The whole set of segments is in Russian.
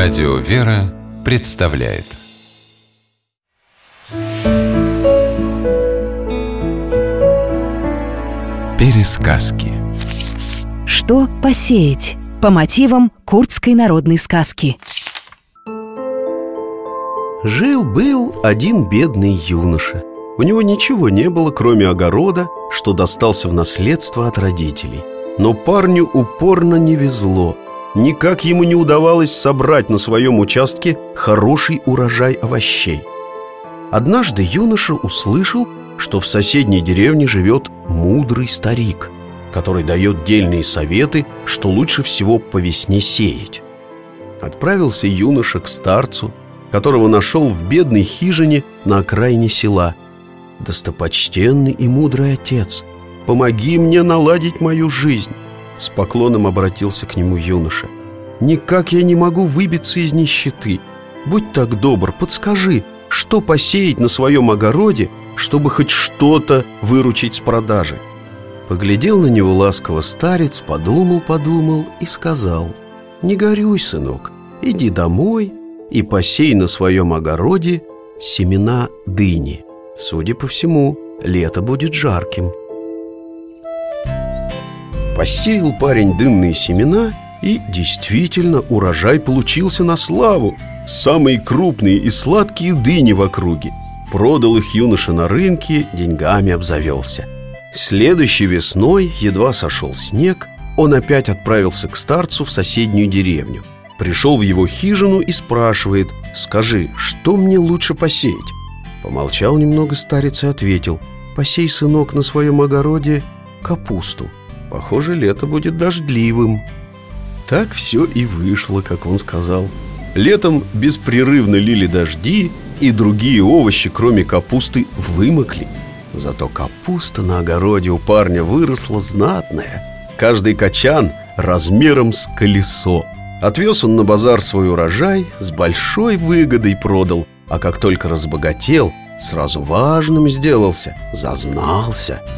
Радио «Вера» представляет Пересказки Что посеять? По мотивам курдской народной сказки Жил-был один бедный юноша. У него ничего не было, кроме огорода, что достался в наследство от родителей. Но парню упорно не везло. Никак ему не удавалось собрать на своем участке хороший урожай овощей. Однажды юноша услышал, что в соседней деревне живет мудрый старик, который дает дельные советы, что лучше всего по весне сеять. Отправился юноша к старцу, которого нашел в бедной хижине на окраине села. «Достопочтенный и мудрый отец, помоги мне наладить мою жизнь!» С поклоном обратился к нему юноша. «Никак я не могу выбиться из нищеты. Будь так добр, подскажи, что посеять на своем огороде, чтобы хоть что-то выручить с продажи?» Поглядел на него ласково старец, подумал-подумал и сказал «Не горюй, сынок, иди домой и посей на своем огороде семена дыни. Судя по всему, лето будет жарким». Посеял парень дынные семена, и действительно урожай получился на славу. Самые крупные и сладкие дыни в округе. Продал их юноша на рынке, деньгами обзавелся. Следующей весной, едва сошел снег, он опять отправился к старцу в соседнюю деревню. Пришел в его хижину и спрашивает, «Скажи, что мне лучше посеять?» Помолчал немного старец и ответил, «Посей, сынок, на своем огороде капусту». Похоже, лето будет дождливым. Так все и вышло, как он сказал. Летом беспрерывно лили дожди, и другие овощи, кроме капусты, вымокли. Зато капуста на огороде у парня выросла знатная. Каждый качан размером с колесо. Отвез он на базар свой урожай, с большой выгодой продал, а как только разбогател, сразу важным сделался, зазнался –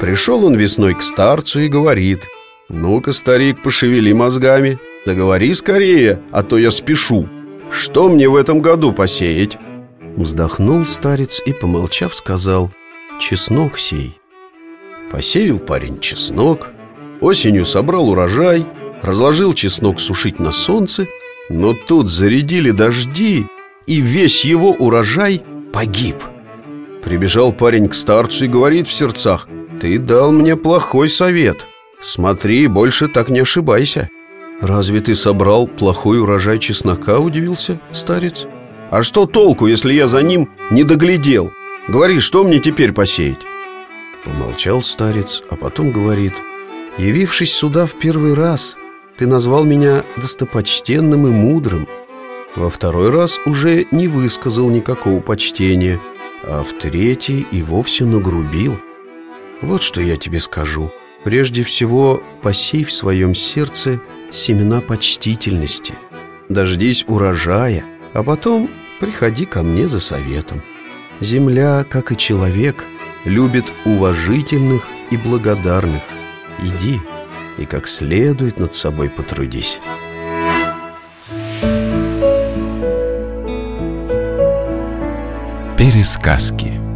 Пришел он весной к старцу и говорит «Ну-ка, старик, пошевели мозгами, да говори скорее, а то я спешу. Что мне в этом году посеять?» Вздохнул старец и, помолчав, сказал «Чеснок сей». Посеял парень чеснок, осенью собрал урожай, разложил чеснок сушить на солнце, но тут зарядили дожди, и весь его урожай погиб. Прибежал парень к старцу и говорит в сердцах ты дал мне плохой совет. Смотри, больше так не ошибайся. Разве ты собрал плохой урожай чеснока, удивился старец? А что толку, если я за ним не доглядел? Говори, что мне теперь посеять? Помолчал старец, а потом говорит Явившись сюда в первый раз, ты назвал меня достопочтенным и мудрым Во второй раз уже не высказал никакого почтения А в третий и вовсе нагрубил – вот что я тебе скажу. Прежде всего, посей в своем сердце семена почтительности. Дождись урожая, а потом приходи ко мне за советом. Земля, как и человек, любит уважительных и благодарных. Иди и как следует над собой потрудись. Пересказки